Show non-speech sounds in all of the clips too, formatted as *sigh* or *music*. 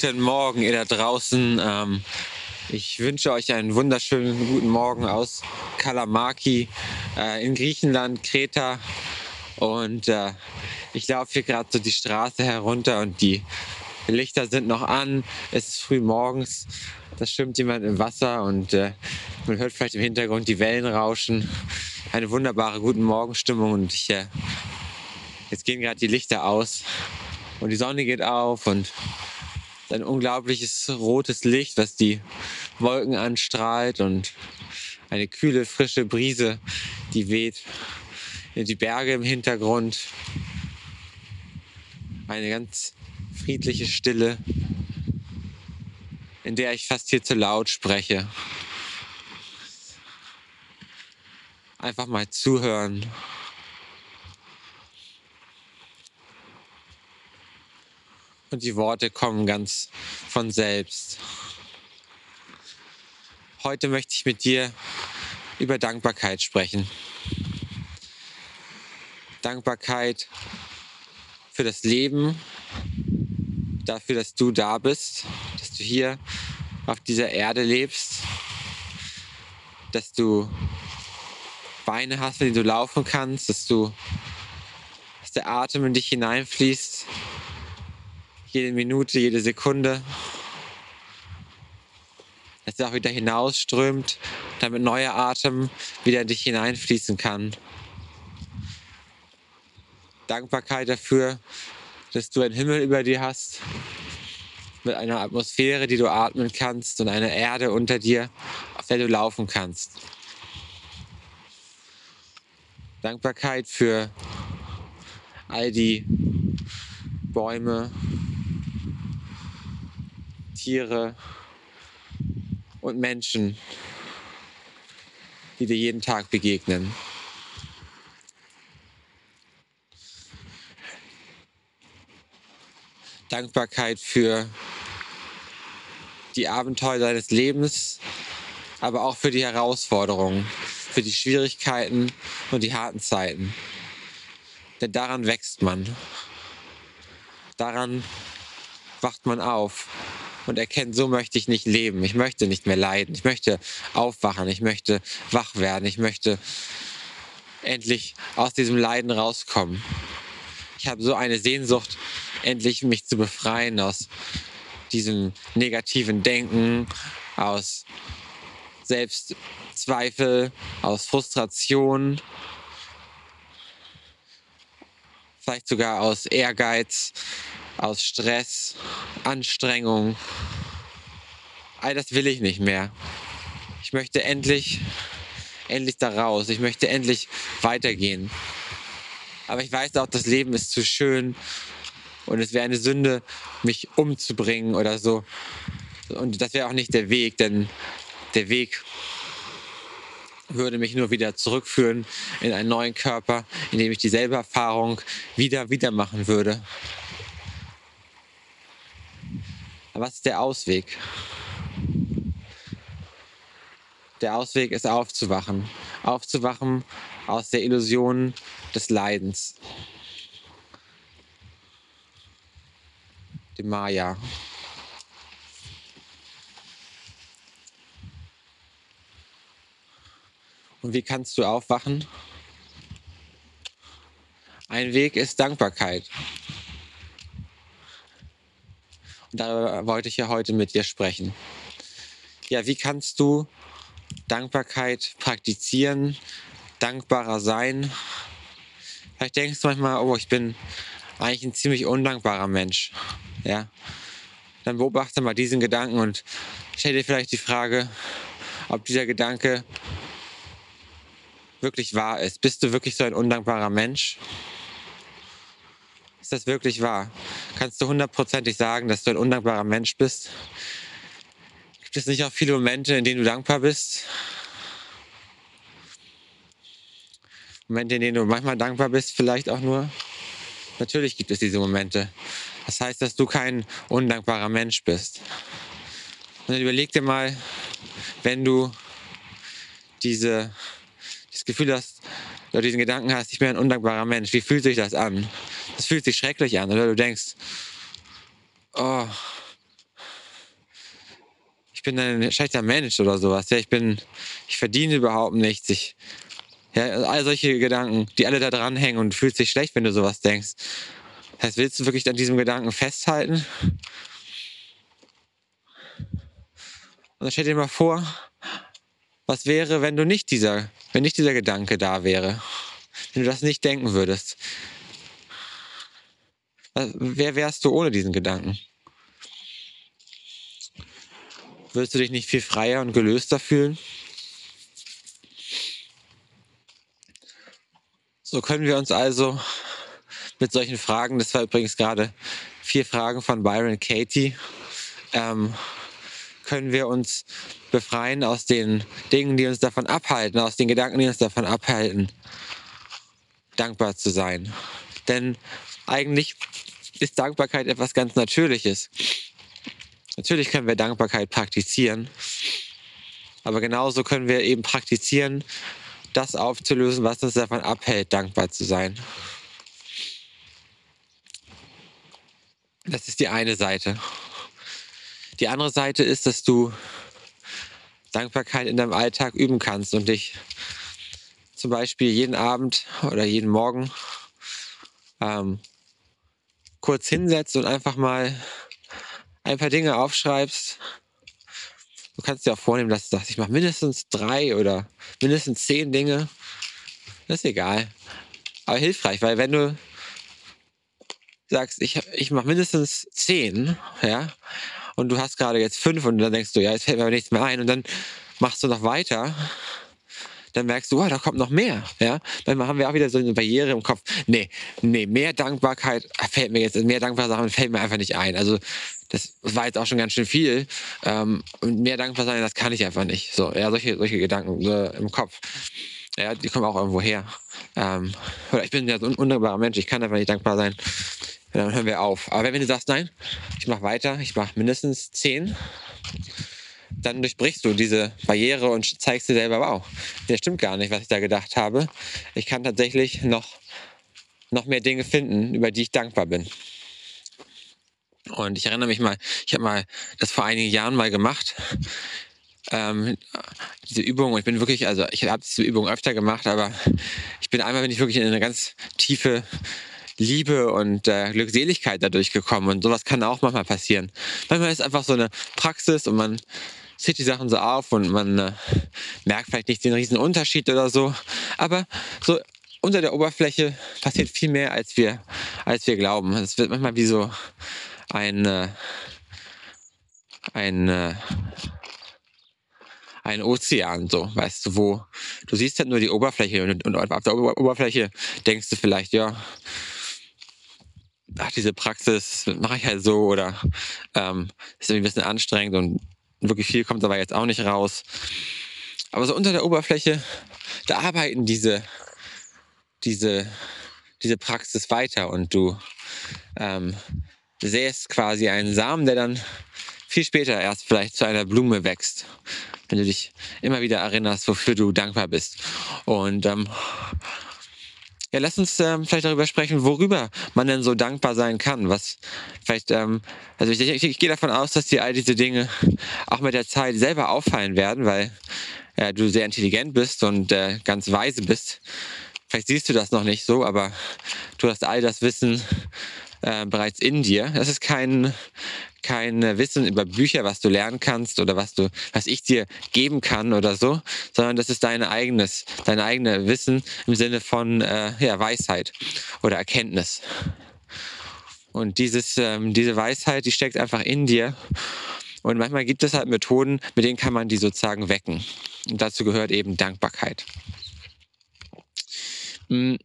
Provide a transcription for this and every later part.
Guten Morgen, ihr da draußen. Ähm, ich wünsche euch einen wunderschönen guten Morgen aus Kalamaki äh, in Griechenland, Kreta. Und äh, ich laufe hier gerade so die Straße herunter und die Lichter sind noch an. Es ist früh morgens. Da schwimmt jemand im Wasser und äh, man hört vielleicht im Hintergrund die Wellen rauschen. Eine wunderbare guten Morgenstimmung und ich, äh, jetzt gehen gerade die Lichter aus und die Sonne geht auf und ein unglaubliches rotes Licht, was die Wolken anstrahlt und eine kühle, frische Brise, die weht. Die Berge im Hintergrund. Eine ganz friedliche Stille, in der ich fast hier zu laut spreche. Einfach mal zuhören. Und die Worte kommen ganz von selbst. Heute möchte ich mit dir über Dankbarkeit sprechen. Dankbarkeit für das Leben, dafür, dass du da bist, dass du hier auf dieser Erde lebst, dass du Beine hast, mit denen du laufen kannst, dass du, dass der Atem in dich hineinfließt, jede Minute, jede Sekunde, dass er auch wieder hinausströmt, damit neuer Atem wieder in dich hineinfließen kann. Dankbarkeit dafür, dass du einen Himmel über dir hast, mit einer Atmosphäre, die du atmen kannst und einer Erde unter dir, auf der du laufen kannst. Dankbarkeit für all die Bäume, Tiere und Menschen, die dir jeden Tag begegnen. Dankbarkeit für die Abenteuer deines Lebens, aber auch für die Herausforderungen für die Schwierigkeiten und die harten Zeiten. Denn daran wächst man. Daran wacht man auf und erkennt, so möchte ich nicht leben. Ich möchte nicht mehr leiden. Ich möchte aufwachen. Ich möchte wach werden. Ich möchte endlich aus diesem Leiden rauskommen. Ich habe so eine Sehnsucht, endlich mich zu befreien aus diesem negativen Denken, aus Selbstzweifel, aus Frustration, vielleicht sogar aus Ehrgeiz, aus Stress, Anstrengung. All das will ich nicht mehr. Ich möchte endlich, endlich da raus. Ich möchte endlich weitergehen. Aber ich weiß auch, das Leben ist zu schön und es wäre eine Sünde, mich umzubringen oder so. Und das wäre auch nicht der Weg, denn der Weg würde mich nur wieder zurückführen in einen neuen Körper, in dem ich dieselbe Erfahrung wieder, wieder machen würde. Aber was ist der Ausweg? Der Ausweg ist aufzuwachen. Aufzuwachen aus der Illusion des Leidens. Dem Maya. Und wie kannst du aufwachen? Ein Weg ist Dankbarkeit. Und darüber wollte ich ja heute mit dir sprechen. Ja, wie kannst du Dankbarkeit praktizieren, dankbarer sein? Vielleicht denkst du manchmal, oh, ich bin eigentlich ein ziemlich undankbarer Mensch. Ja, dann beobachte mal diesen Gedanken und stell dir vielleicht die Frage, ob dieser Gedanke wirklich wahr ist. Bist du wirklich so ein undankbarer Mensch? Ist das wirklich wahr? Kannst du hundertprozentig sagen, dass du ein undankbarer Mensch bist? Gibt es nicht auch viele Momente, in denen du dankbar bist? Momente, in denen du manchmal dankbar bist, vielleicht auch nur? Natürlich gibt es diese Momente. Das heißt, dass du kein undankbarer Mensch bist. Und dann überleg dir mal, wenn du diese das Gefühl hast, oder diesen Gedanken hast, ich bin ein undankbarer Mensch, wie fühlt sich das an? Das fühlt sich schrecklich an. Oder du denkst, oh, ich bin ein schlechter Mensch oder sowas. Ja, ich bin, ich verdiene überhaupt nichts. Ich, ja, all solche Gedanken, die alle da dranhängen und du fühlst dich schlecht, wenn du sowas denkst. Das heißt, willst du wirklich an diesem Gedanken festhalten? Und dann stell dir mal vor, was wäre, wenn du nicht dieser, wenn nicht dieser Gedanke da wäre? Wenn du das nicht denken würdest? Wer wärst du ohne diesen Gedanken? Würdest du dich nicht viel freier und gelöster fühlen? So können wir uns also mit solchen Fragen, das war übrigens gerade vier Fragen von Byron Katie, ähm, können wir uns befreien aus den Dingen, die uns davon abhalten, aus den Gedanken, die uns davon abhalten, dankbar zu sein. Denn eigentlich ist Dankbarkeit etwas ganz Natürliches. Natürlich können wir Dankbarkeit praktizieren, aber genauso können wir eben praktizieren, das aufzulösen, was uns davon abhält, dankbar zu sein. Das ist die eine Seite. Die andere Seite ist, dass du Dankbarkeit in deinem Alltag üben kannst und dich zum Beispiel jeden Abend oder jeden Morgen ähm, kurz hinsetzt und einfach mal ein paar Dinge aufschreibst. Du kannst dir auch vornehmen, dass du sagst, ich mache mindestens drei oder mindestens zehn Dinge. Das ist egal. Aber hilfreich, weil wenn du sagst, ich, ich mache mindestens zehn, ja, und du hast gerade jetzt fünf und dann denkst du, ja, jetzt fällt mir aber nichts mehr ein und dann machst du noch weiter, dann merkst du, oh, da kommt noch mehr. Ja? Dann haben wir auch wieder so eine Barriere im Kopf. Nee, nee, mehr Dankbarkeit fällt mir jetzt, mehr dankbare Sachen fällt mir einfach nicht ein. Also das war jetzt auch schon ganz schön viel. Ähm, und mehr dankbar sein, das kann ich einfach nicht. So, ja, solche, solche Gedanken so im Kopf. Ja, die kommen auch irgendwo her. Ähm, oder ich bin ja so ein undankbarer Mensch, ich kann einfach nicht dankbar sein dann hören wir auf. Aber wenn du sagst, nein, ich mache weiter, ich mache mindestens zehn, dann durchbrichst du diese Barriere und zeigst dir selber, wow, das stimmt gar nicht, was ich da gedacht habe. Ich kann tatsächlich noch, noch mehr Dinge finden, über die ich dankbar bin. Und ich erinnere mich mal, ich habe mal das vor einigen Jahren mal gemacht. Ähm, diese Übung, und ich bin wirklich, also ich habe diese Übung öfter gemacht, aber ich bin einmal bin ich wirklich in eine ganz tiefe Liebe und äh, Glückseligkeit dadurch gekommen. Und sowas kann auch manchmal passieren. Manchmal ist einfach so eine Praxis und man zieht die Sachen so auf und man äh, merkt vielleicht nicht den riesen Unterschied oder so. Aber so unter der Oberfläche passiert viel mehr, als wir, als wir glauben. Es wird manchmal wie so ein, äh, ein, äh, ein Ozean, so, weißt du, wo du siehst halt nur die Oberfläche und, und auf der Oberfläche denkst du vielleicht, ja, ach, diese Praxis mache ich halt so oder ähm, ist irgendwie ein bisschen anstrengend und wirklich viel kommt aber jetzt auch nicht raus. Aber so unter der Oberfläche, da arbeiten diese, diese, diese Praxis weiter und du ähm, säst quasi einen Samen, der dann viel später erst vielleicht zu einer Blume wächst, wenn du dich immer wieder erinnerst, wofür du dankbar bist. Und ähm, ja, lass uns ähm, vielleicht darüber sprechen, worüber man denn so dankbar sein kann. Was vielleicht, ähm, also ich, ich, ich gehe davon aus, dass dir all diese Dinge auch mit der Zeit selber auffallen werden, weil äh, du sehr intelligent bist und äh, ganz weise bist. Vielleicht siehst du das noch nicht so, aber du hast all das Wissen äh, bereits in dir. Das ist kein, kein Wissen über Bücher, was du lernen kannst oder was du, was ich dir geben kann oder so, sondern das ist dein eigenes, dein eigenes Wissen im Sinne von äh, ja, Weisheit oder Erkenntnis. Und dieses, ähm, diese Weisheit, die steckt einfach in dir. Und manchmal gibt es halt Methoden, mit denen kann man die sozusagen wecken. Und dazu gehört eben Dankbarkeit. Hm.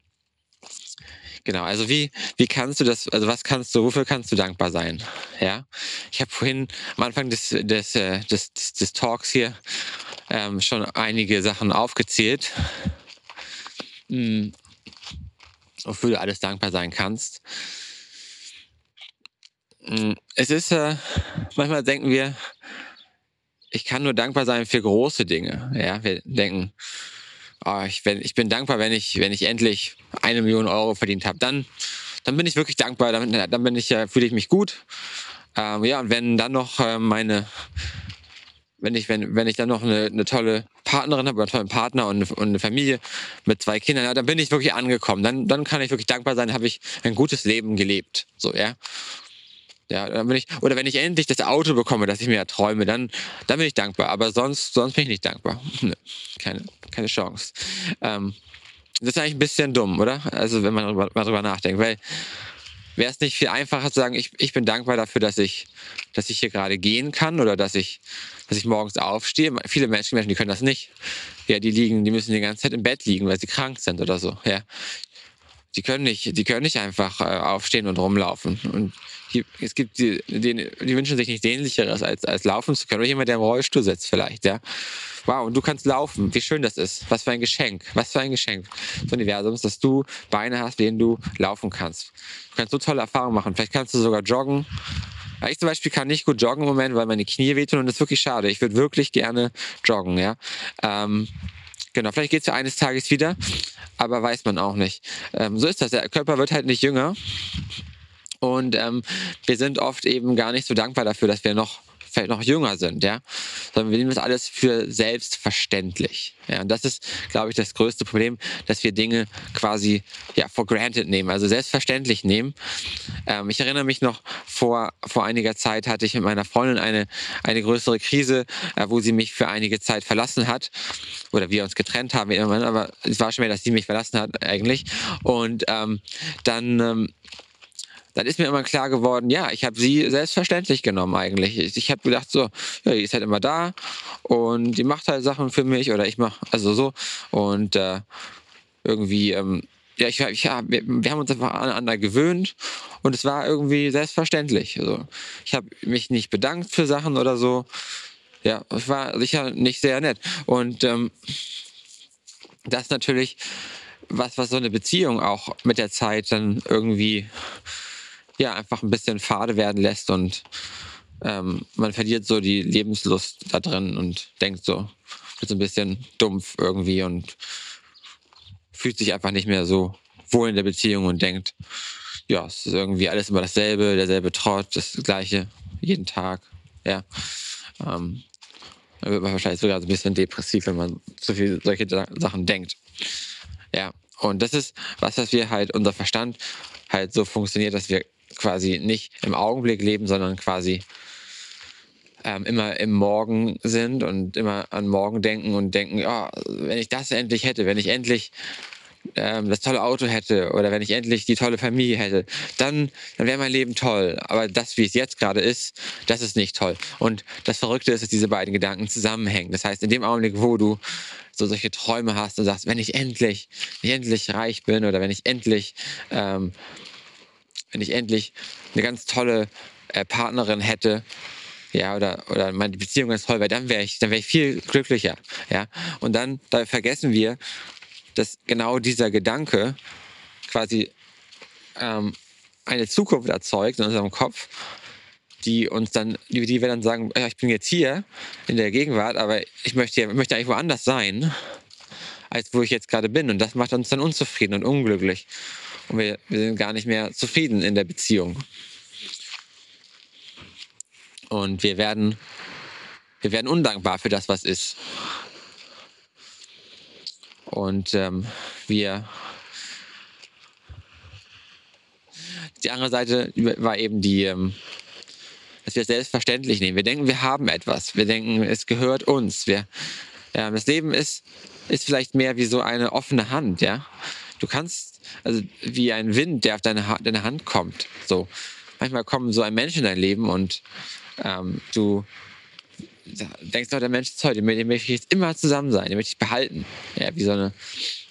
Genau, also wie, wie kannst du das, also was kannst du, wofür kannst du dankbar sein? Ja, ich habe vorhin am Anfang des, des, äh, des, des, des Talks hier ähm, schon einige Sachen aufgezählt, hm, wofür du alles dankbar sein kannst. Hm, es ist, äh, manchmal denken wir, ich kann nur dankbar sein für große Dinge. Ja, wir denken, oh, ich, bin, ich bin dankbar, wenn ich, wenn ich endlich eine Million Euro verdient habe. Dann, dann bin ich wirklich dankbar, dann, dann bin ich, fühle ich mich gut. Ähm, ja, und wenn dann noch äh, meine, wenn ich, wenn, wenn ich dann noch eine, eine tolle Partnerin habe, einen tollen Partner und eine, und eine Familie mit zwei Kindern, ja, dann bin ich wirklich angekommen. Dann, dann kann ich wirklich dankbar sein, habe ich ein gutes Leben gelebt. So, ja. Ja, dann bin ich, oder wenn ich endlich das Auto bekomme, das ich mir träume, dann, dann bin ich dankbar. Aber sonst, sonst bin ich nicht dankbar. *laughs* Keine, keine Chance. Ähm, das ist eigentlich ein bisschen dumm, oder? Also, wenn man darüber, mal drüber nachdenkt, weil wäre es nicht viel einfacher zu sagen, ich, ich bin dankbar dafür, dass ich, dass ich hier gerade gehen kann oder dass ich, dass ich morgens aufstehe. Viele Menschen, Menschen, die können das nicht. Ja, die liegen, die müssen die ganze Zeit im Bett liegen, weil sie krank sind oder so. Ja, die können nicht, die können nicht einfach äh, aufstehen und rumlaufen. Und es gibt die, die, die wünschen sich nichts Sehnlicheres, als, als laufen zu können. Oder jemand, der im Rollstuhl sitzt vielleicht, ja. Wow, und du kannst laufen. Wie schön das ist. Was für ein Geschenk. Was für ein Geschenk des Universums, dass du Beine hast, denen du laufen kannst. Du kannst so tolle Erfahrungen machen. Vielleicht kannst du sogar joggen. Ich zum Beispiel kann nicht gut joggen im Moment, weil meine Knie wehtun und das ist wirklich schade. Ich würde wirklich gerne joggen, ja. Ähm, Genau, vielleicht geht es ja eines Tages wieder, aber weiß man auch nicht. Ähm, so ist das. Der Körper wird halt nicht jünger. Und ähm, wir sind oft eben gar nicht so dankbar dafür, dass wir noch vielleicht noch jünger sind, ja, sondern wir nehmen das alles für selbstverständlich. Ja, und das ist, glaube ich, das größte Problem, dass wir Dinge quasi ja for granted nehmen, also selbstverständlich nehmen. Ähm, ich erinnere mich noch vor vor einiger Zeit hatte ich mit meiner Freundin eine eine größere Krise, äh, wo sie mich für einige Zeit verlassen hat oder wir uns getrennt haben, aber es war schon mehr, dass sie mich verlassen hat eigentlich. Und ähm, dann ähm, dann ist mir immer klar geworden, ja, ich habe sie selbstverständlich genommen eigentlich. Ich, ich habe gedacht so, ja, die ist halt immer da und die macht halt Sachen für mich oder ich mache also so und äh, irgendwie ähm, ja, ich, ich, ja, wir, wir haben uns einfach aneinander gewöhnt und es war irgendwie selbstverständlich. Also, ich habe mich nicht bedankt für Sachen oder so. Ja, es war sicher nicht sehr nett. Und ähm, das natürlich was, was so eine Beziehung auch mit der Zeit dann irgendwie ja einfach ein bisschen fade werden lässt und ähm, man verliert so die Lebenslust da drin und denkt so, wird so ein bisschen dumpf irgendwie und fühlt sich einfach nicht mehr so wohl in der Beziehung und denkt, ja, es ist irgendwie alles immer dasselbe, derselbe Trott, das gleiche, jeden Tag, ja. Ähm, dann wird man wahrscheinlich sogar so ein bisschen depressiv, wenn man so viel solche Sachen denkt. Ja, und das ist was, was wir halt, unser Verstand halt so funktioniert, dass wir quasi nicht im Augenblick leben, sondern quasi ähm, immer im Morgen sind und immer an morgen denken und denken, oh, wenn ich das endlich hätte, wenn ich endlich ähm, das tolle Auto hätte oder wenn ich endlich die tolle Familie hätte, dann, dann wäre mein Leben toll. Aber das, wie es jetzt gerade ist, das ist nicht toll. Und das Verrückte ist, dass diese beiden Gedanken zusammenhängen. Das heißt, in dem Augenblick, wo du so solche Träume hast und sagst, wenn ich endlich, wenn ich endlich reich bin oder wenn ich endlich ähm, wenn ich endlich eine ganz tolle äh, Partnerin hätte, ja, oder, oder meine Beziehung ganz toll wäre, dann wäre ich, dann wäre ich viel glücklicher, ja. Und dann, da vergessen wir, dass genau dieser Gedanke quasi ähm, eine Zukunft erzeugt in unserem Kopf, die uns dann, die, die wir dann sagen, ja, ich bin jetzt hier in der Gegenwart, aber ich möchte, ich möchte eigentlich woanders sein, als wo ich jetzt gerade bin. Und das macht uns dann unzufrieden und unglücklich. Und wir, wir sind gar nicht mehr zufrieden in der Beziehung. Und wir werden, wir werden undankbar für das, was ist. Und ähm, wir. Die andere Seite war eben die, ähm, dass wir es selbstverständlich nehmen. Wir denken, wir haben etwas. Wir denken, es gehört uns. Wir, ja, das Leben ist, ist vielleicht mehr wie so eine offene Hand, ja. Du kannst, also wie ein Wind, der auf deine, ha deine Hand kommt. So. Manchmal kommen so ein Mensch in dein Leben und ähm, du denkst doch, der Mensch ist heute, mit dem möchte ich jetzt immer zusammen sein, den möchte ich behalten. Ja, wie so eine,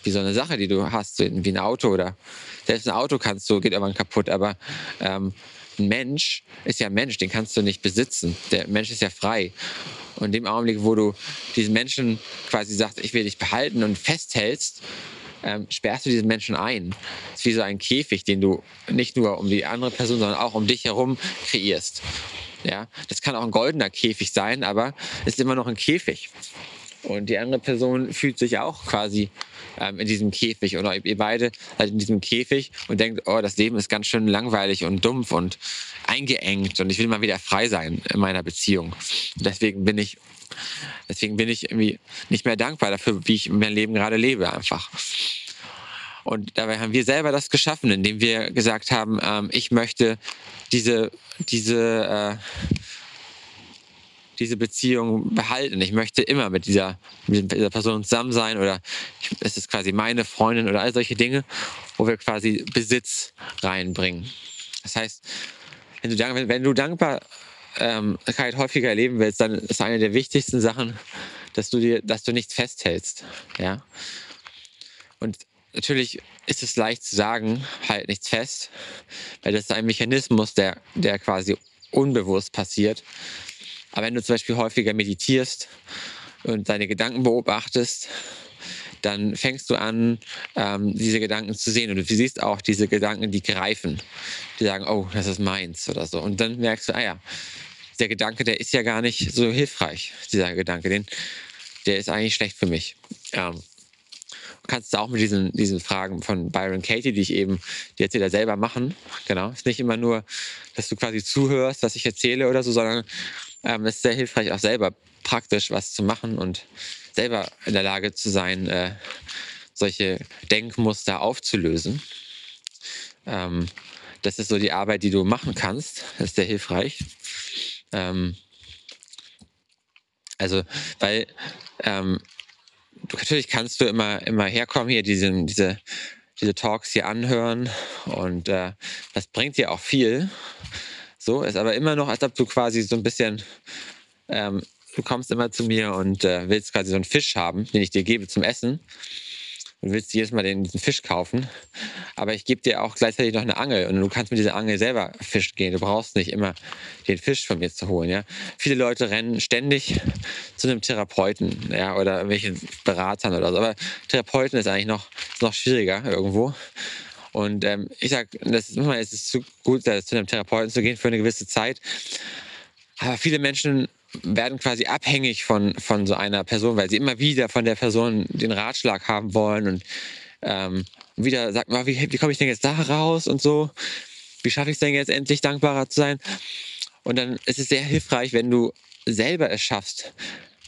wie so eine Sache, die du hast, so wie ein Auto oder selbst ein Auto kannst du, geht irgendwann kaputt, aber ähm, ein Mensch ist ja ein Mensch, den kannst du nicht besitzen. Der Mensch ist ja frei. Und in dem Augenblick, wo du diesen Menschen quasi sagst, ich will dich behalten und festhältst, ähm, sperrst du diesen Menschen ein. Das ist wie so ein Käfig, den du nicht nur um die andere Person, sondern auch um dich herum kreierst. Ja, das kann auch ein goldener Käfig sein, aber es ist immer noch ein Käfig. Und die andere Person fühlt sich auch quasi ähm, in diesem Käfig oder ihr beide seid in diesem Käfig und denkt, oh, das Leben ist ganz schön langweilig und dumpf und eingeengt und ich will mal wieder frei sein in meiner Beziehung. Deswegen bin ich, deswegen bin ich irgendwie nicht mehr dankbar dafür, wie ich mein Leben gerade lebe einfach. Und dabei haben wir selber das geschaffen, indem wir gesagt haben, ähm, ich möchte diese, diese, äh, diese Beziehung behalten. Ich möchte immer mit dieser, mit dieser Person zusammen sein oder ich, es ist quasi meine Freundin oder all solche Dinge, wo wir quasi Besitz reinbringen. Das heißt, wenn du, wenn, du Dankbarkeit ähm, häufiger erleben willst, dann ist eine der wichtigsten Sachen, dass du dir, dass du nichts festhältst. Ja. Und natürlich ist es leicht zu sagen, halt nichts fest, weil das ist ein Mechanismus, der, der quasi unbewusst passiert. Aber wenn du zum Beispiel häufiger meditierst und deine Gedanken beobachtest, dann fängst du an, ähm, diese Gedanken zu sehen. Und du siehst auch diese Gedanken, die greifen. Die sagen, oh, das ist meins oder so. Und dann merkst du, ah ja, der Gedanke, der ist ja gar nicht so hilfreich, dieser Gedanke. Den, der ist eigentlich schlecht für mich. Ähm, kannst du auch mit diesen, diesen Fragen von Byron Katie, die ich eben, die Erzähler selber machen. Genau. Es ist nicht immer nur, dass du quasi zuhörst, was ich erzähle oder so, sondern ähm, es ist sehr hilfreich, auch selber praktisch was zu machen und selber in der Lage zu sein, äh, solche Denkmuster aufzulösen. Ähm, das ist so die Arbeit, die du machen kannst. Das ist sehr hilfreich. Ähm, also, weil ähm, natürlich kannst du immer, immer herkommen, hier diese, diese, diese Talks hier anhören und äh, das bringt dir auch viel. So, ist aber immer noch, als ob du quasi so ein bisschen, ähm, du kommst immer zu mir und äh, willst quasi so einen Fisch haben, den ich dir gebe zum Essen und willst jedes Mal den, diesen Fisch kaufen. Aber ich gebe dir auch gleichzeitig noch eine Angel und du kannst mit dieser Angel selber fischen gehen. Du brauchst nicht immer den Fisch von mir zu holen. Ja? Viele Leute rennen ständig zu einem Therapeuten ja, oder irgendwelchen Beratern oder so. Aber Therapeuten ist eigentlich noch, ist noch schwieriger irgendwo. Und ähm, ich sage, das ist, es zu gut, zu einem Therapeuten zu gehen für eine gewisse Zeit. Aber viele Menschen werden quasi abhängig von, von so einer Person, weil sie immer wieder von der Person den Ratschlag haben wollen und ähm, wieder sagt man, wie, wie komme ich denn jetzt da raus und so? Wie schaffe ich es denn jetzt endlich dankbarer zu sein? Und dann ist es sehr hilfreich, wenn du selber es schaffst,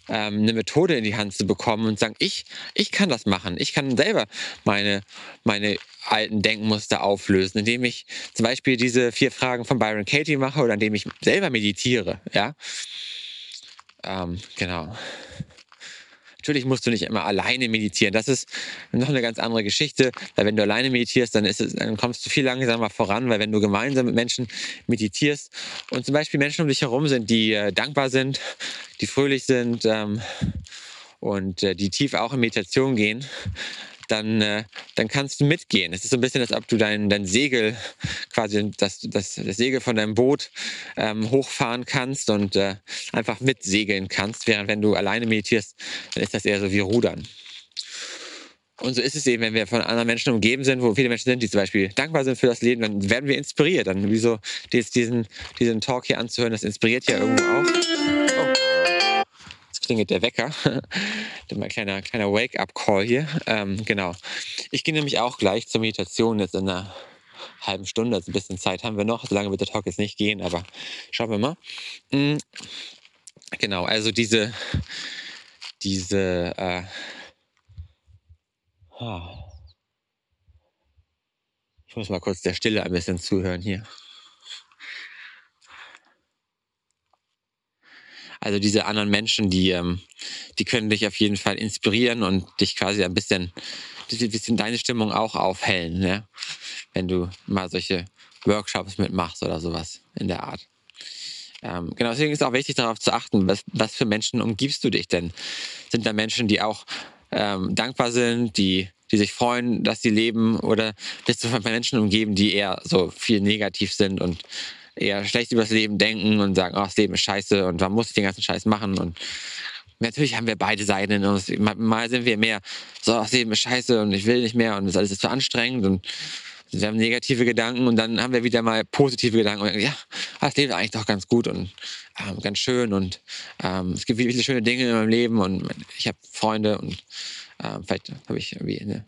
ähm, eine Methode in die Hand zu bekommen und sagen, ich, ich kann das machen. Ich kann selber meine, meine alten Denkmuster auflösen, indem ich zum Beispiel diese vier Fragen von Byron Katie mache oder indem ich selber meditiere. Ja, ähm, genau. Natürlich musst du nicht immer alleine meditieren. Das ist noch eine ganz andere Geschichte, weil wenn du alleine meditierst, dann, es, dann kommst du viel langsamer voran, weil wenn du gemeinsam mit Menschen meditierst und zum Beispiel Menschen um dich herum sind, die äh, dankbar sind, die fröhlich sind ähm, und äh, die tief auch in Meditation gehen, dann, äh, dann kannst du mitgehen. Es ist so ein bisschen, als ob du dein, dein Segel, quasi das, das, das Segel von deinem Boot ähm, hochfahren kannst und äh, einfach mitsegeln kannst, während wenn du alleine meditierst, dann ist das eher so wie Rudern. Und so ist es eben, wenn wir von anderen Menschen umgeben sind, wo viele Menschen sind, die zum Beispiel dankbar sind für das Leben, dann werden wir inspiriert. Dann wieso diesen, diesen Talk hier anzuhören, das inspiriert ja irgendwo auch. Klingelt der Wecker. *laughs* Mein kleiner, kleiner Wake-up-Call hier. Ähm, genau. Ich gehe nämlich auch gleich zur Meditation jetzt in einer halben Stunde. Also ein bisschen Zeit haben wir noch. So lange wird der Talk jetzt nicht gehen, aber schauen wir mal. Mhm. Genau, also diese, diese, äh, ich muss mal kurz der Stille ein bisschen zuhören hier. Also diese anderen Menschen, die, ähm, die können dich auf jeden Fall inspirieren und dich quasi ein bisschen, ein bisschen deine Stimmung auch aufhellen, ne? wenn du mal solche Workshops mitmachst oder sowas in der Art. Ähm, genau, deswegen ist auch wichtig darauf zu achten, was, was für Menschen umgibst du dich denn? Sind da Menschen, die auch ähm, dankbar sind, die, die sich freuen, dass sie leben oder bist du von Menschen umgeben, die eher so viel negativ sind und eher schlecht über das Leben denken und sagen, oh, das Leben ist scheiße und warum muss ich den ganzen Scheiß machen und natürlich haben wir beide Seiten in uns. Mal sind wir mehr so, das Leben ist scheiße und ich will nicht mehr und das alles ist zu anstrengend und wir haben negative Gedanken und dann haben wir wieder mal positive Gedanken und ja, das Leben ist eigentlich doch ganz gut und ähm, ganz schön und ähm, es gibt viele schöne Dinge in meinem Leben und ich habe Freunde und ähm, vielleicht habe ich irgendwie eine, eine,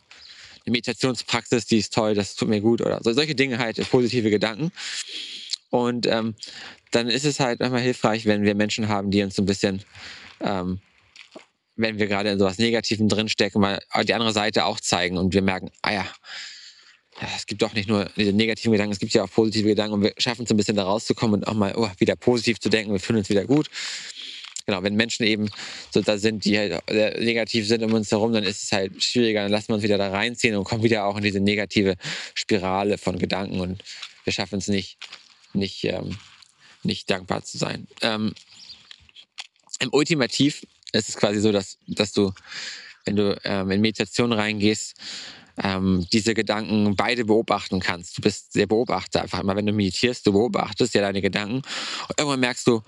Meditationspraxis, die ist toll, das tut mir gut oder so, solche Dinge halt, positive Gedanken. Und ähm, dann ist es halt manchmal hilfreich, wenn wir Menschen haben, die uns so ein bisschen ähm, wenn wir gerade in sowas Negativen drinstecken, mal die andere Seite auch zeigen und wir merken, ah ja, ja, es gibt doch nicht nur diese negativen Gedanken, es gibt ja auch positive Gedanken und wir schaffen es ein bisschen da rauszukommen und auch mal oh, wieder positiv zu denken, wir fühlen uns wieder gut. Genau, wenn Menschen eben so da sind, die halt negativ sind um uns herum, dann ist es halt schwieriger, dann lassen wir uns wieder da reinziehen und kommen wieder auch in diese negative Spirale von Gedanken und wir schaffen es nicht, nicht, ähm, nicht dankbar zu sein. Ähm, Im Ultimativ ist es quasi so, dass, dass du, wenn du ähm, in Meditation reingehst, ähm, diese Gedanken beide beobachten kannst. Du bist der Beobachter einfach immer, wenn du meditierst, du beobachtest ja deine Gedanken und irgendwann merkst du,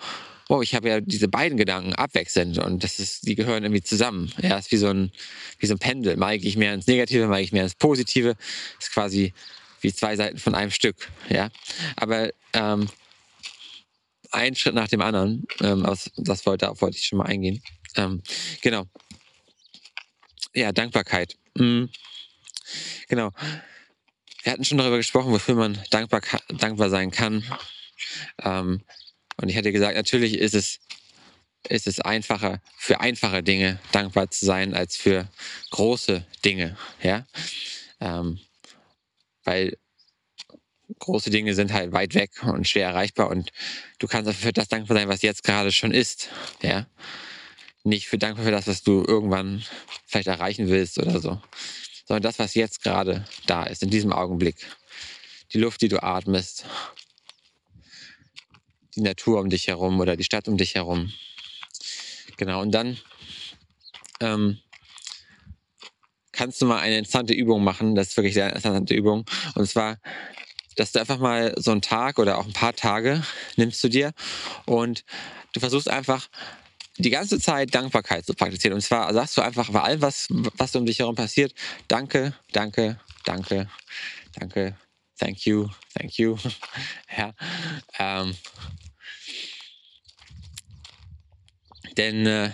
wow, ich habe ja diese beiden Gedanken abwechselnd und das ist, die gehören irgendwie zusammen. Ja, ist wie so ein, wie so ein Pendel. Mal gehe ich mehr ins Negative, mal gehe ich mehr ins Positive. Ist quasi wie zwei Seiten von einem Stück. Ja, aber ähm, ein Schritt nach dem anderen. Ähm, aus, das wollte, wollte ich schon mal eingehen. Ähm, genau. Ja, Dankbarkeit. Mhm. Genau. Wir hatten schon darüber gesprochen, wofür man dankbar, dankbar sein kann. Ähm, und ich hatte gesagt, natürlich ist es, ist es einfacher, für einfache Dinge dankbar zu sein, als für große Dinge. Ja? Ähm, weil große Dinge sind halt weit weg und schwer erreichbar und du kannst für das dankbar sein, was jetzt gerade schon ist. Ja? Nicht für dankbar für das, was du irgendwann vielleicht erreichen willst oder so, sondern das, was jetzt gerade da ist, in diesem Augenblick. Die Luft, die du atmest, die Natur um dich herum oder die Stadt um dich herum. Genau, und dann ähm, kannst du mal eine interessante Übung machen. Das ist wirklich eine interessante Übung. Und zwar dass du einfach mal so einen Tag oder auch ein paar Tage nimmst du dir und du versuchst einfach die ganze Zeit Dankbarkeit zu praktizieren. Und zwar sagst du einfach bei allem, was, was um dich herum passiert, danke, danke, danke, danke, thank you, thank you. *laughs* ja, ähm, denn äh,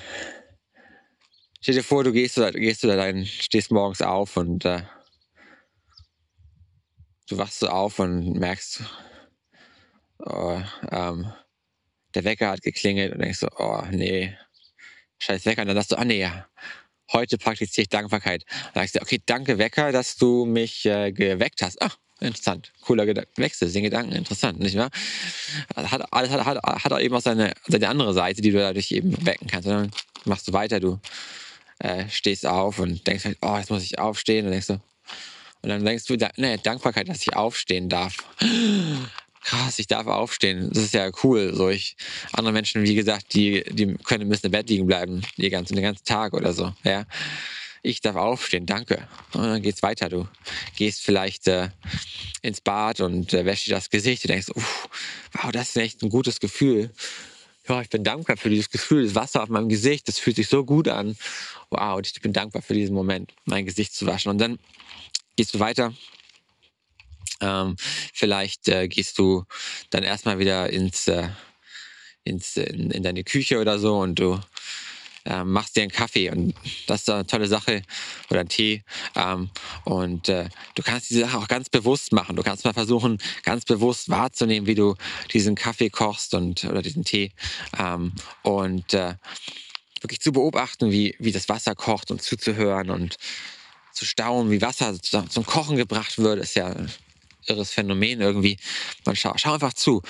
stell dir vor, du gehst oder gehst oder dein, stehst morgens auf und äh, du wachst so auf und merkst, oh, ähm, der Wecker hat geklingelt und denkst so, oh nee, scheiß Wecker. Und dann sagst du, ah nee, heute praktiziere ich Dankbarkeit. Und dann sagst du, okay, danke Wecker, dass du mich äh, geweckt hast. Ach, interessant, cooler Gedanke, Wechsel, den Gedanken, interessant, nicht wahr? Hat, hat, hat, hat auch eben auch seine, seine andere Seite, die du dadurch eben wecken kannst. Und dann machst du weiter, du äh, stehst auf und denkst halt, oh, jetzt muss ich aufstehen. Und denkst du, und dann denkst du, ne, Dankbarkeit, dass ich aufstehen darf. Krass, ich darf aufstehen. Das ist ja cool. So ich, andere Menschen, wie gesagt, die, die können müssen im Bett liegen bleiben, die ganzen, den ganzen Tag oder so. Ja. Ich darf aufstehen, danke. Und dann geht's weiter. Du gehst vielleicht äh, ins Bad und äh, wäschst dir das Gesicht. Du denkst, uff, wow, das ist echt ein gutes Gefühl. Ja, ich bin dankbar für dieses Gefühl, das Wasser auf meinem Gesicht, das fühlt sich so gut an. Wow, ich bin dankbar für diesen Moment, mein Gesicht zu waschen. Und dann gehst du weiter. Ähm, vielleicht äh, gehst du dann erstmal wieder ins, äh, ins in, in, deine Küche oder so und du äh, machst dir einen Kaffee und das ist eine tolle Sache oder einen Tee ähm, und äh, du kannst diese Sache auch ganz bewusst machen. Du kannst mal versuchen, ganz bewusst wahrzunehmen, wie du diesen Kaffee kochst und oder diesen Tee ähm, und äh, wirklich zu beobachten, wie, wie das Wasser kocht und zuzuhören und zu staunen, wie Wasser zum Kochen gebracht wird, ist ja irres Phänomen irgendwie. Man schau, schau einfach zu.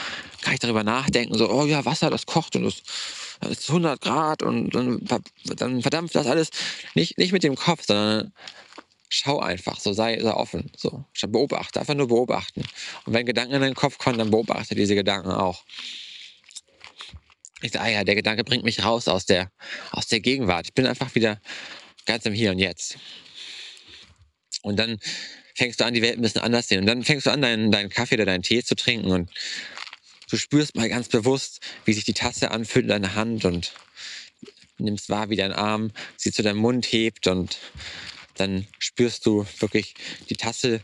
Kann ich darüber nachdenken, so, oh ja, Wasser, das kocht und das, das ist 100 Grad und dann, dann verdampft das alles. Nicht, nicht mit dem Kopf, sondern schau einfach, so sei, sei offen, so beobachte, einfach nur beobachten. Und wenn Gedanken in deinen Kopf kommen, dann beobachte diese Gedanken auch. Ich sage, ah ja, der Gedanke bringt mich raus aus der, aus der Gegenwart. Ich bin einfach wieder ganz im Hier und Jetzt. Und dann fängst du an, die Welt ein bisschen anders zu sehen. Und dann fängst du an, deinen, deinen Kaffee oder deinen Tee zu trinken und du spürst mal ganz bewusst, wie sich die Tasse anfühlt in deiner Hand und nimmst wahr, wie dein Arm sie zu deinem Mund hebt und dann spürst du wirklich die Tasse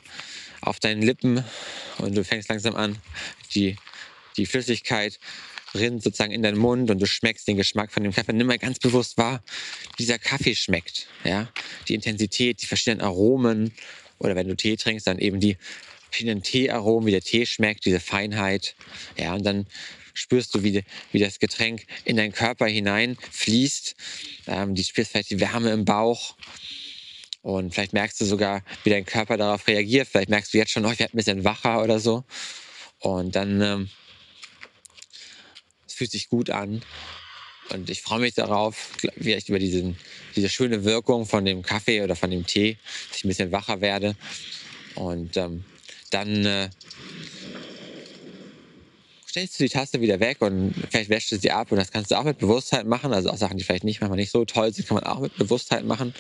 auf deinen Lippen und du fängst langsam an, die, die Flüssigkeit rinnt sozusagen in deinen Mund und du schmeckst den Geschmack von dem Kaffee. Nimm mal ganz bewusst wahr, wie dieser Kaffee schmeckt. Ja? Die Intensität, die verschiedenen Aromen oder wenn du Tee trinkst, dann eben die verschiedenen Teearomen, wie der Tee schmeckt, diese Feinheit. Ja, und dann spürst du, wie, wie das Getränk in deinen Körper hineinfließt. Ähm, du spürst vielleicht die Wärme im Bauch. Und vielleicht merkst du sogar, wie dein Körper darauf reagiert. Vielleicht merkst du jetzt schon, oh, ich werde ein bisschen wacher oder so. Und dann ähm, es fühlt sich gut an. Und ich freue mich darauf, vielleicht über diesen, diese schöne Wirkung von dem Kaffee oder von dem Tee, dass ich ein bisschen wacher werde. Und ähm, dann äh, stellst du die Tasse wieder weg und vielleicht wäschst du sie ab und das kannst du auch mit Bewusstheit machen. Also auch Sachen, die vielleicht nicht manchmal nicht so toll sind, kann man auch mit Bewusstheit machen.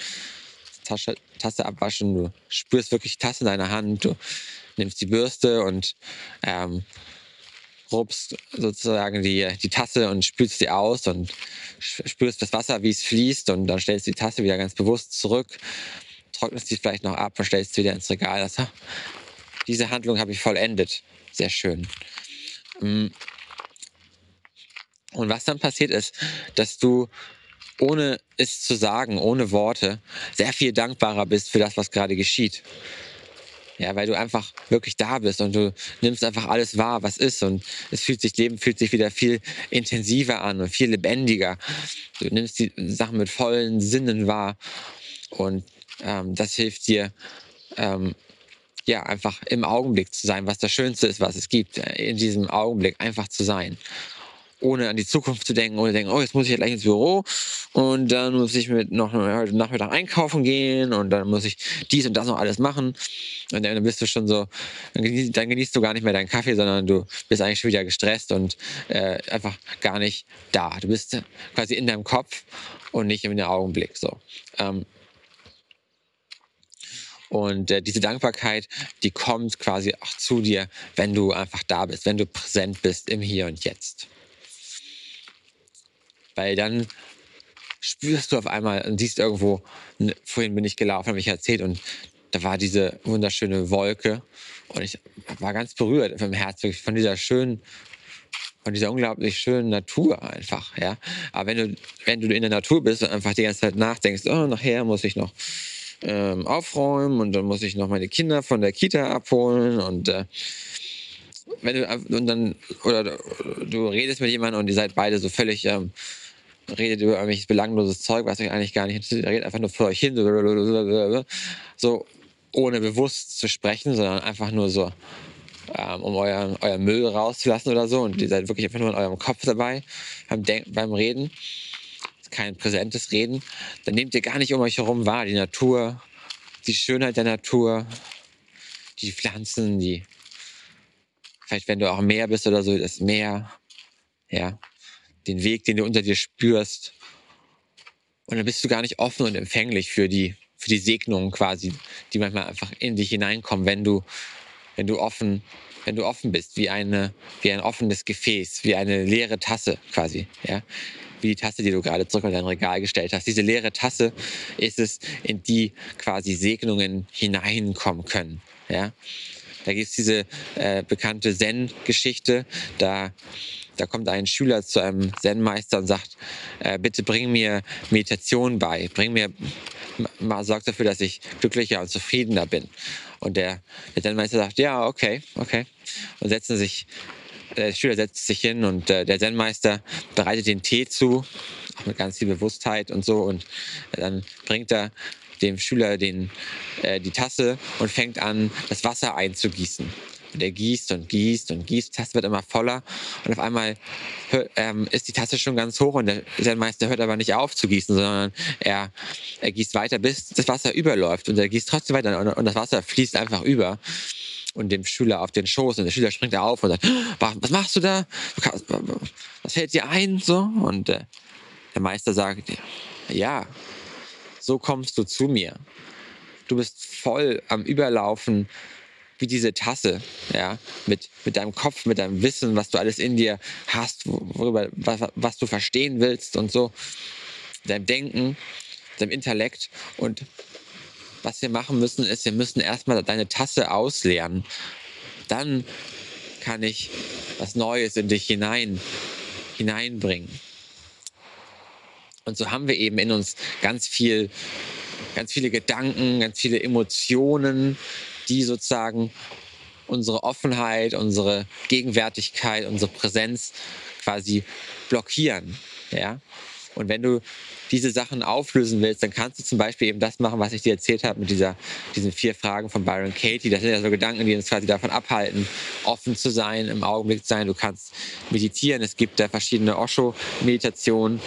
Tasche, Tasse abwaschen, du spürst wirklich die Tasse in deiner Hand, du nimmst die Bürste und ähm, rupst sozusagen die, die Tasse und spülst sie aus und spürst das Wasser, wie es fließt und dann stellst du die Tasse wieder ganz bewusst zurück, trocknest sie vielleicht noch ab und stellst sie wieder ins Regal. Das, diese Handlung habe ich vollendet. Sehr schön. Mm. Und was dann passiert ist, dass du ohne es zu sagen, ohne Worte, sehr viel dankbarer bist für das, was gerade geschieht. Ja, weil du einfach wirklich da bist und du nimmst einfach alles wahr, was ist und es fühlt sich, Leben fühlt sich wieder viel intensiver an und viel lebendiger. Du nimmst die Sachen mit vollen Sinnen wahr und ähm, das hilft dir, ähm, ja, einfach im Augenblick zu sein, was das Schönste ist, was es gibt, äh, in diesem Augenblick einfach zu sein. Ohne an die Zukunft zu denken, ohne zu denken, oh, jetzt muss ich ja gleich ins Büro und dann muss ich mit noch heute Nachmittag einkaufen gehen und dann muss ich dies und das noch alles machen. Und dann bist du schon so, dann genießt, dann genießt du gar nicht mehr deinen Kaffee, sondern du bist eigentlich schon wieder gestresst und äh, einfach gar nicht da. Du bist quasi in deinem Kopf und nicht dem Augenblick. So. Ähm, und äh, diese Dankbarkeit, die kommt quasi auch zu dir, wenn du einfach da bist, wenn du präsent bist im Hier und Jetzt. Weil dann spürst du auf einmal und siehst irgendwo, vorhin bin ich gelaufen, habe ich erzählt und da war diese wunderschöne Wolke und ich war ganz berührt vom Herz von dieser schönen von dieser unglaublich schönen Natur einfach, ja. Aber wenn du, wenn du in der Natur bist und einfach die ganze Zeit nachdenkst, oh, nachher muss ich noch ähm, aufräumen und dann muss ich noch meine Kinder von der Kita abholen und äh, wenn du und dann oder du redest mit jemandem und ihr seid beide so völlig ähm, redet über irgendwelches belangloses Zeug, was euch eigentlich gar nicht interessiert, redet einfach nur vor euch hin, so ohne bewusst zu sprechen, sondern einfach nur so, ähm, um euren, euer Müll rauszulassen oder so. Und ihr seid wirklich einfach nur in eurem Kopf dabei beim, Denk beim Reden. Kein präsentes Reden, dann nehmt ihr gar nicht um euch herum wahr. Die Natur, die Schönheit der Natur, die Pflanzen, die, vielleicht wenn du auch im Meer bist oder so, das Meer, ja, den Weg, den du unter dir spürst. Und dann bist du gar nicht offen und empfänglich für die, für die Segnungen quasi, die manchmal einfach in dich hineinkommen, wenn du, wenn du offen, wenn du offen bist, wie eine, wie ein offenes Gefäß, wie eine leere Tasse quasi, ja wie die Tasse, die du gerade zurück in dein Regal gestellt hast. Diese leere Tasse ist es, in die quasi Segnungen hineinkommen können. Ja? Da gibt es diese äh, bekannte Zen-Geschichte. Da, da kommt ein Schüler zu einem Zen-Meister und sagt, äh, bitte bring mir Meditation bei, bring mir, mal sorg dafür, dass ich glücklicher und zufriedener bin. Und der, der Zen-Meister sagt, ja, okay, okay. Und setzen sich der Schüler setzt sich hin und äh, der Zen-Meister bereitet den Tee zu, auch mit ganz viel Bewusstheit und so. Und dann bringt er dem Schüler den, äh, die Tasse und fängt an, das Wasser einzugießen. Und er gießt und gießt und gießt, die Tasse wird immer voller und auf einmal hör, ähm, ist die Tasse schon ganz hoch und der Zen-Meister hört aber nicht auf zu gießen, sondern er, er gießt weiter, bis das Wasser überläuft und er gießt trotzdem weiter und, und das Wasser fließt einfach über und dem Schüler auf den Schoß und der Schüler springt auf und sagt, was machst du da? Was fällt dir ein? So und äh, der Meister sagt, ja, so kommst du zu mir. Du bist voll am Überlaufen wie diese Tasse, ja, mit, mit deinem Kopf, mit deinem Wissen, was du alles in dir hast, worüber, was, was du verstehen willst und so, deinem Denken, deinem Intellekt und was wir machen müssen, ist, wir müssen erstmal deine Tasse ausleeren. Dann kann ich was Neues in dich hinein, hineinbringen. Und so haben wir eben in uns ganz viel, ganz viele Gedanken, ganz viele Emotionen, die sozusagen unsere Offenheit, unsere Gegenwärtigkeit, unsere Präsenz quasi blockieren. Ja? Und wenn du diese Sachen auflösen willst, dann kannst du zum Beispiel eben das machen, was ich dir erzählt habe mit dieser, diesen vier Fragen von Byron Katie. Das sind ja so Gedanken, die uns quasi davon abhalten, offen zu sein, im Augenblick zu sein. Du kannst meditieren. Es gibt da verschiedene Osho-Meditationen.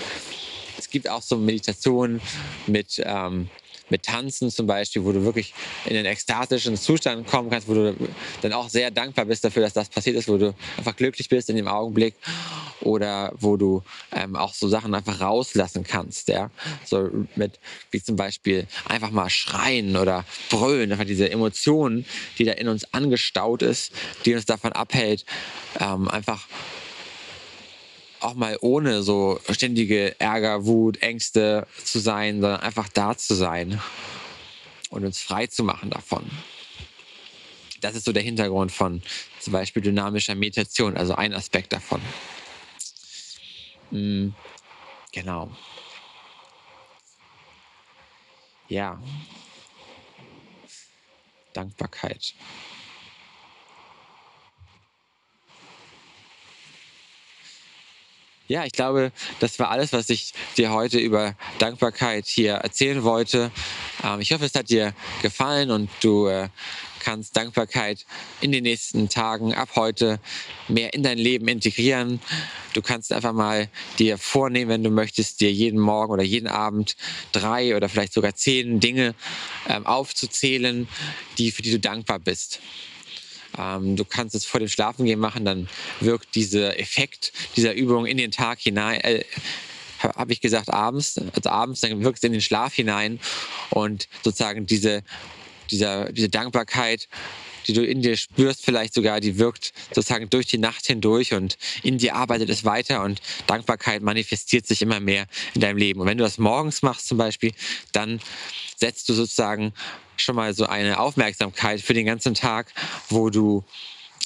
Es gibt auch so Meditationen mit ähm, mit Tanzen zum Beispiel, wo du wirklich in den ekstatischen Zustand kommen kannst, wo du dann auch sehr dankbar bist dafür, dass das passiert ist, wo du einfach glücklich bist in dem Augenblick oder wo du ähm, auch so Sachen einfach rauslassen kannst, ja, so mit wie zum Beispiel einfach mal schreien oder brüllen, einfach diese Emotionen, die da in uns angestaut ist, die uns davon abhält, ähm, einfach auch mal ohne so ständige Ärger, Wut, Ängste zu sein, sondern einfach da zu sein und uns frei zu machen davon. Das ist so der Hintergrund von zum Beispiel dynamischer Meditation, also ein Aspekt davon. Mhm. Genau. Ja. Dankbarkeit. Ja, ich glaube, das war alles, was ich dir heute über Dankbarkeit hier erzählen wollte. Ähm, ich hoffe, es hat dir gefallen und du äh, kannst Dankbarkeit in den nächsten Tagen ab heute mehr in dein Leben integrieren. Du kannst einfach mal dir vornehmen, wenn du möchtest, dir jeden Morgen oder jeden Abend drei oder vielleicht sogar zehn Dinge ähm, aufzuzählen, die, für die du dankbar bist. Ähm, du kannst es vor dem Schlafengehen machen, dann wirkt dieser Effekt dieser Übung in den Tag hinein. Äh, habe ich gesagt, abends, also abends, dann wirkt es in den Schlaf hinein und sozusagen diese, dieser, diese Dankbarkeit, die du in dir spürst, vielleicht sogar, die wirkt sozusagen durch die Nacht hindurch und in dir arbeitet es weiter und Dankbarkeit manifestiert sich immer mehr in deinem Leben. Und wenn du das morgens machst zum Beispiel, dann setzt du sozusagen schon mal so eine Aufmerksamkeit für den ganzen Tag, wo du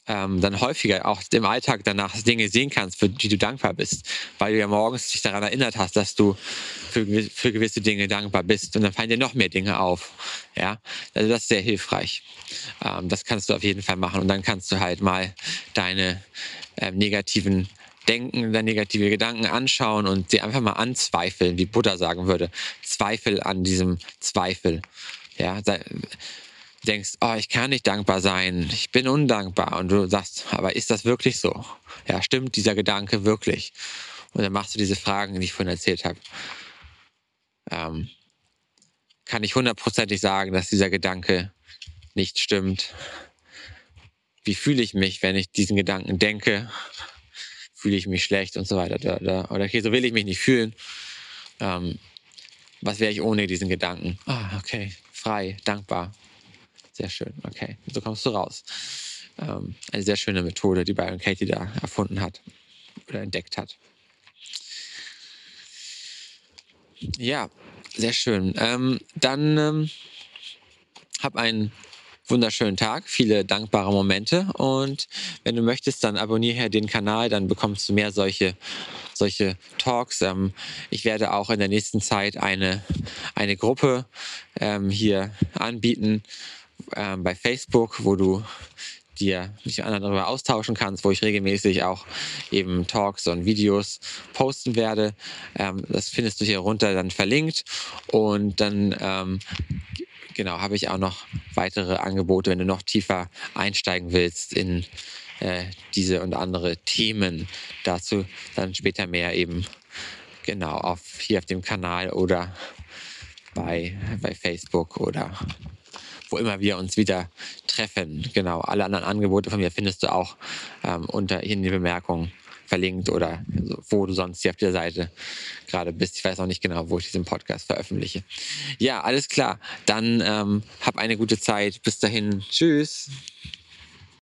ähm, dann häufiger auch im Alltag danach Dinge sehen kannst, für die du dankbar bist, weil du ja morgens dich daran erinnert hast, dass du für, für gewisse Dinge dankbar bist und dann fallen dir noch mehr Dinge auf. Ja, also das ist sehr hilfreich. Ähm, das kannst du auf jeden Fall machen und dann kannst du halt mal deine ähm, negativen Denken, deine negative Gedanken anschauen und sie einfach mal anzweifeln, wie Buddha sagen würde. Zweifel an diesem Zweifel. Ja, denkst, oh, ich kann nicht dankbar sein, ich bin undankbar. Und du sagst, aber ist das wirklich so? Ja, stimmt dieser Gedanke wirklich? Und dann machst du diese Fragen, die ich vorhin erzählt habe. Ähm, kann ich hundertprozentig sagen, dass dieser Gedanke nicht stimmt? Wie fühle ich mich, wenn ich diesen Gedanken denke? Fühle ich mich schlecht und so weiter? Oder, oder okay, so will ich mich nicht fühlen. Ähm, was wäre ich ohne diesen Gedanken? Ah, okay, frei, dankbar. Sehr schön, okay. So kommst du raus. Ähm, eine sehr schöne Methode, die Byron Katie da erfunden hat oder entdeckt hat. Ja, sehr schön. Ähm, dann ähm, hab einen wunderschönen Tag, viele dankbare Momente und wenn du möchtest, dann abonniere den Kanal, dann bekommst du mehr solche solche Talks. Ähm, ich werde auch in der nächsten Zeit eine, eine Gruppe ähm, hier anbieten ähm, bei Facebook, wo du dir mit anderen darüber austauschen kannst, wo ich regelmäßig auch eben Talks und Videos posten werde. Ähm, das findest du hier runter dann verlinkt und dann ähm, genau habe ich auch noch weitere Angebote, wenn du noch tiefer einsteigen willst in äh, diese und andere Themen. Dazu dann später mehr eben genau auf hier auf dem Kanal oder bei, bei Facebook oder wo immer wir uns wieder treffen. Genau, alle anderen Angebote von mir findest du auch ähm, unter hier in den Bemerkungen verlinkt oder wo du sonst hier auf der Seite gerade bist. Ich weiß noch nicht genau, wo ich diesen Podcast veröffentliche. Ja, alles klar. Dann ähm, hab eine gute Zeit. Bis dahin. Tschüss.